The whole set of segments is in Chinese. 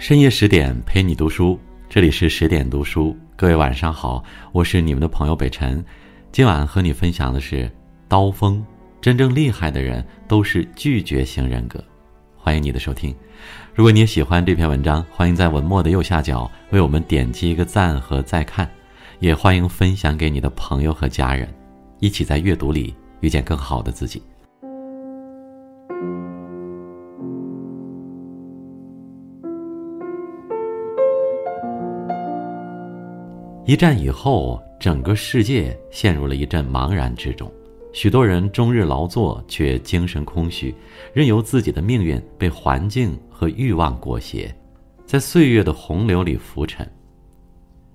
深夜十点陪你读书，这里是十点读书。各位晚上好，我是你们的朋友北辰。今晚和你分享的是刀锋，真正厉害的人都是拒绝型人格。欢迎你的收听。如果你也喜欢这篇文章，欢迎在文末的右下角为我们点击一个赞和再看，也欢迎分享给你的朋友和家人，一起在阅读里遇见更好的自己。一战以后，整个世界陷入了一阵茫然之中，许多人终日劳作却精神空虚，任由自己的命运被环境和欲望裹挟，在岁月的洪流里浮沉。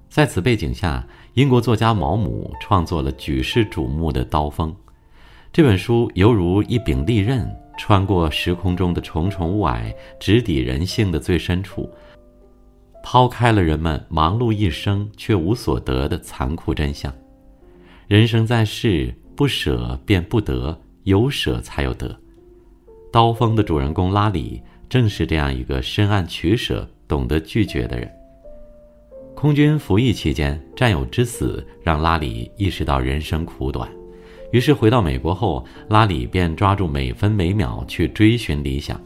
在此背景下，英国作家毛姆创作了举世瞩目的《刀锋》这本书，犹如一柄利刃，穿过时空中的重重雾霭，直抵人性的最深处。抛开了人们忙碌一生却无所得的残酷真相，人生在世，不舍便不得，有舍才有得。刀锋的主人公拉里正是这样一个深谙取舍、懂得拒绝的人。空军服役期间，战友之死让拉里意识到人生苦短，于是回到美国后，拉里便抓住每分每秒去追寻理想。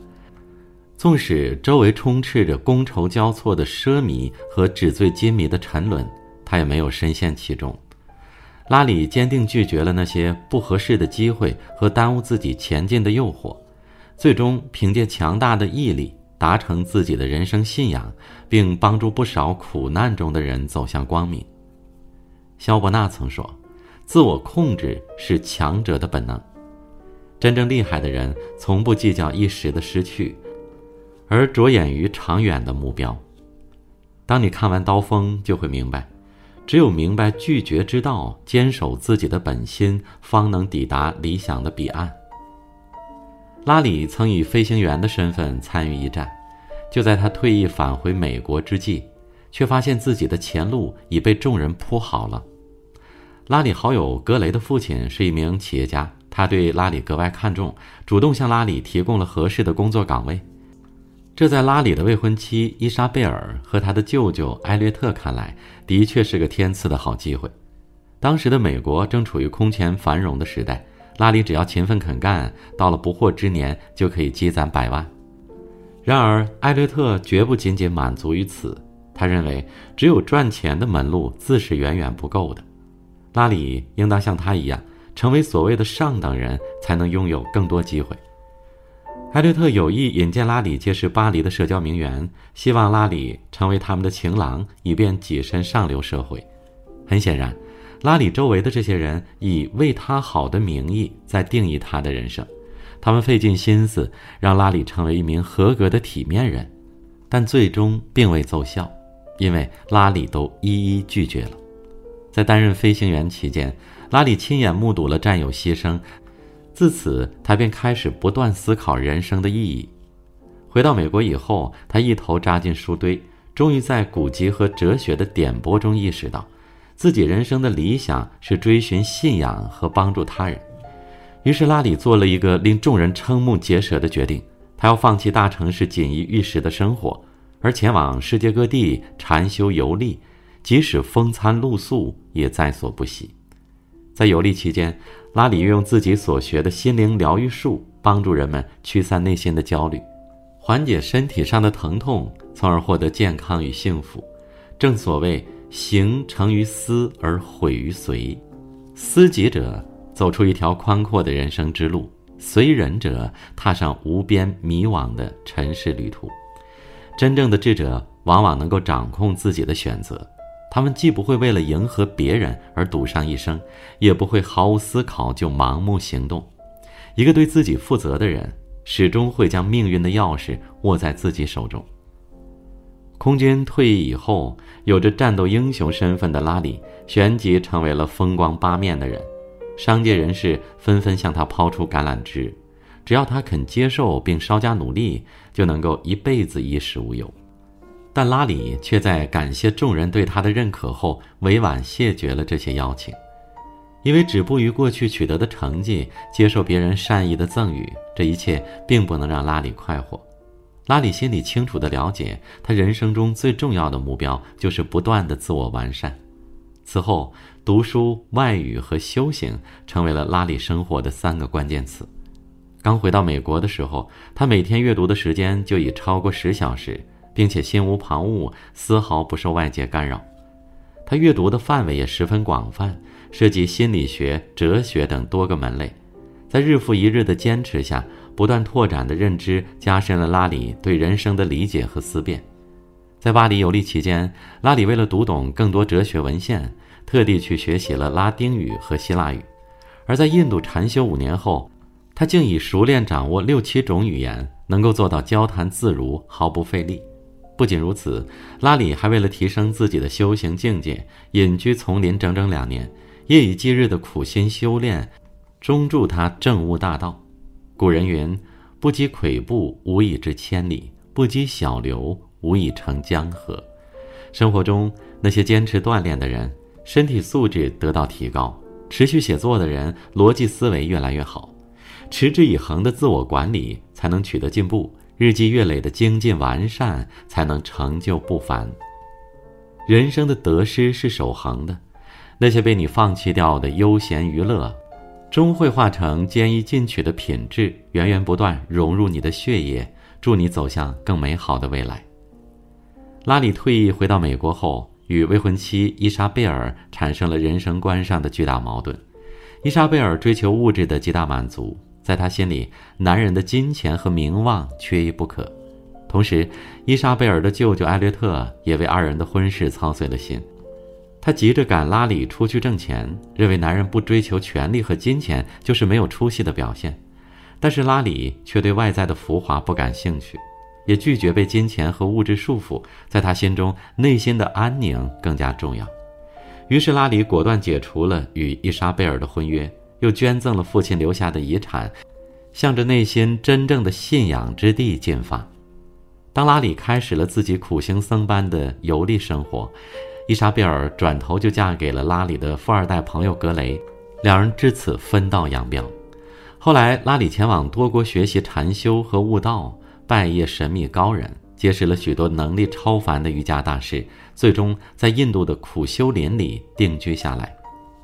纵使周围充斥着觥筹交错的奢靡和纸醉金迷的沉沦，他也没有深陷其中。拉里坚定拒绝了那些不合适的机会和耽误自己前进的诱惑，最终凭借强大的毅力达成自己的人生信仰，并帮助不少苦难中的人走向光明。肖伯纳曾说：“自我控制是强者的本能。真正厉害的人从不计较一时的失去。”而着眼于长远的目标。当你看完《刀锋》，就会明白，只有明白拒绝之道，坚守自己的本心，方能抵达理想的彼岸。拉里曾以飞行员的身份参与一战，就在他退役返回美国之际，却发现自己的前路已被众人铺好了。拉里好友格雷的父亲是一名企业家，他对拉里格外看重，主动向拉里提供了合适的工作岗位。这在拉里的未婚妻伊莎贝尔和他的舅舅艾略特看来，的确是个天赐的好机会。当时的美国正处于空前繁荣的时代，拉里只要勤奋肯干，到了不惑之年就可以积攒百万。然而，艾略特绝不仅仅满足于此，他认为只有赚钱的门路自是远远不够的。拉里应当像他一样，成为所谓的上等人，才能拥有更多机会。艾略特有意引荐拉里结识巴黎的社交名媛，希望拉里成为他们的情郎，以便跻身上流社会。很显然，拉里周围的这些人以为他好的名义在定义他的人生，他们费尽心思让拉里成为一名合格的体面人，但最终并未奏效，因为拉里都一一拒绝了。在担任飞行员期间，拉里亲眼目睹了战友牺牲。自此，他便开始不断思考人生的意义。回到美国以后，他一头扎进书堆，终于在古籍和哲学的点拨中意识到，自己人生的理想是追寻信仰和帮助他人。于是，拉里做了一个令众人瞠目结舌的决定：他要放弃大城市锦衣玉食的生活，而前往世界各地禅修游历，即使风餐露宿也在所不惜。在游历期间，拉里运用自己所学的心灵疗愈术，帮助人们驱散内心的焦虑，缓解身体上的疼痛，从而获得健康与幸福。正所谓“行成于思，而毁于随”。思己者走出一条宽阔的人生之路，随人者踏上无边迷惘的尘世旅途。真正的智者往往能够掌控自己的选择。他们既不会为了迎合别人而赌上一生，也不会毫无思考就盲目行动。一个对自己负责的人，始终会将命运的钥匙握在自己手中。空军退役以后，有着战斗英雄身份的拉里，旋即成为了风光八面的人。商界人士纷纷向他抛出橄榄枝，只要他肯接受并稍加努力，就能够一辈子衣食无忧。但拉里却在感谢众人对他的认可后，委婉谢绝了这些邀请，因为止步于过去取得的成绩，接受别人善意的赠予，这一切并不能让拉里快活。拉里心里清楚的了解，他人生中最重要的目标就是不断的自我完善。此后，读书、外语和修行成为了拉里生活的三个关键词。刚回到美国的时候，他每天阅读的时间就已超过十小时，并且心无旁骛，丝毫不受外界干扰。他阅读的范围也十分广泛，涉及心理学、哲学等多个门类。在日复一日的坚持下，不断拓展的认知加深了拉里对人生的理解和思辨。在巴黎游历期间，拉里为了读懂更多哲学文献，特地去学习了拉丁语和希腊语。而在印度禅修五年后，他竟已熟练掌握六七种语言，能够做到交谈自如，毫不费力。不仅如此，拉里还为了提升自己的修行境界，隐居丛林整整两年，夜以继日的苦心修炼，终助他证悟大道。古人云：“不积跬步，无以至千里；不积小流。”无以成江河。生活中那些坚持锻炼的人，身体素质得到提高；持续写作的人，逻辑思维越来越好；持之以恒的自我管理，才能取得进步；日积月累的精进完善，才能成就不凡。人生的得失是守恒的，那些被你放弃掉的悠闲娱乐，终会化成坚毅进取的品质，源源不断融入你的血液，助你走向更美好的未来。拉里退役回到美国后，与未婚妻伊莎贝尔产生了人生观上的巨大矛盾。伊莎贝尔追求物质的极大满足，在他心里，男人的金钱和名望缺一不可。同时，伊莎贝尔的舅舅艾略特也为二人的婚事操碎了心。他急着赶拉里出去挣钱，认为男人不追求权力和金钱就是没有出息的表现。但是拉里却对外在的浮华不感兴趣。也拒绝被金钱和物质束缚，在他心中，内心的安宁更加重要。于是，拉里果断解除了与伊莎贝尔的婚约，又捐赠了父亲留下的遗产，向着内心真正的信仰之地进发。当拉里开始了自己苦行僧般的游历生活，伊莎贝尔转头就嫁给了拉里的富二代朋友格雷，两人至此分道扬镳。后来，拉里前往多国学习禅修和悟道。拜谒神秘高人，结识了许多能力超凡的瑜伽大师，最终在印度的苦修林里定居下来。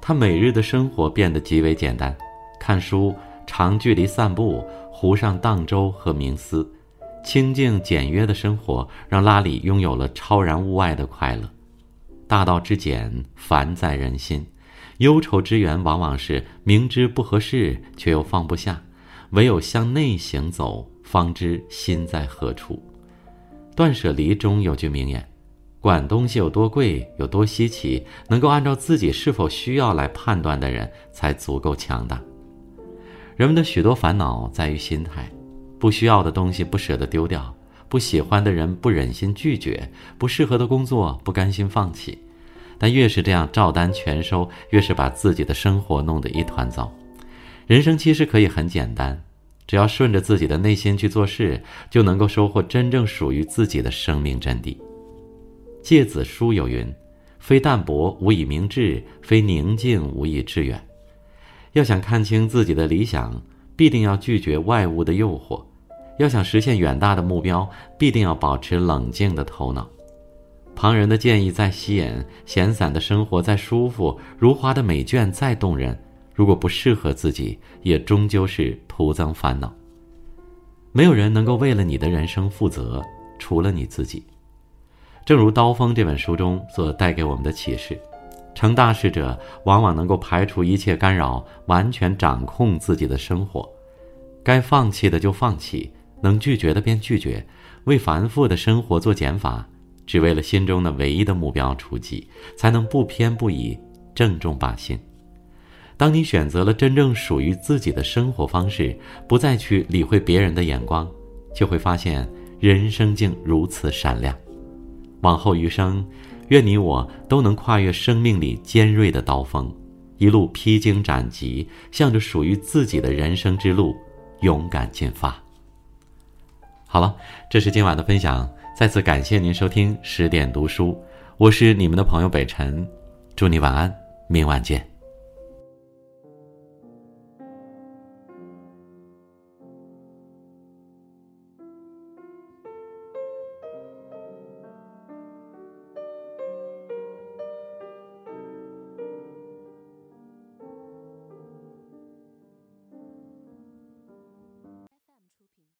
他每日的生活变得极为简单：看书、长距离散步、湖上荡舟和冥思。清静简约的生活让拉里拥有了超然物外的快乐。大道之简，凡在人心。忧愁之源往往是明知不合适却又放不下，唯有向内行走。方知心在何处。断舍离中有句名言：“管东西有多贵、有多稀奇，能够按照自己是否需要来判断的人，才足够强大。”人们的许多烦恼在于心态：不需要的东西不舍得丢掉，不喜欢的人不忍心拒绝，不适合的工作不甘心放弃。但越是这样照单全收，越是把自己的生活弄得一团糟。人生其实可以很简单。只要顺着自己的内心去做事，就能够收获真正属于自己的生命真谛。芥子书有云：“非淡泊无以明志，非宁静无以致远。”要想看清自己的理想，必定要拒绝外物的诱惑；要想实现远大的目标，必定要保持冷静的头脑。旁人的建议再吸引，闲散的生活再舒服，如花的美眷再动人。如果不适合自己，也终究是徒增烦恼。没有人能够为了你的人生负责，除了你自己。正如《刀锋》这本书中所带给我们的启示：成大事者往往能够排除一切干扰，完全掌控自己的生活。该放弃的就放弃，能拒绝的便拒绝，为繁复的生活做减法，只为了心中的唯一的目标出击，才能不偏不倚，正中靶心。当你选择了真正属于自己的生活方式，不再去理会别人的眼光，就会发现人生竟如此闪亮。往后余生，愿你我都能跨越生命里尖锐的刀锋，一路披荆斩棘，向着属于自己的人生之路勇敢进发。好了，这是今晚的分享，再次感谢您收听十点读书，我是你们的朋友北辰，祝你晚安，明晚见。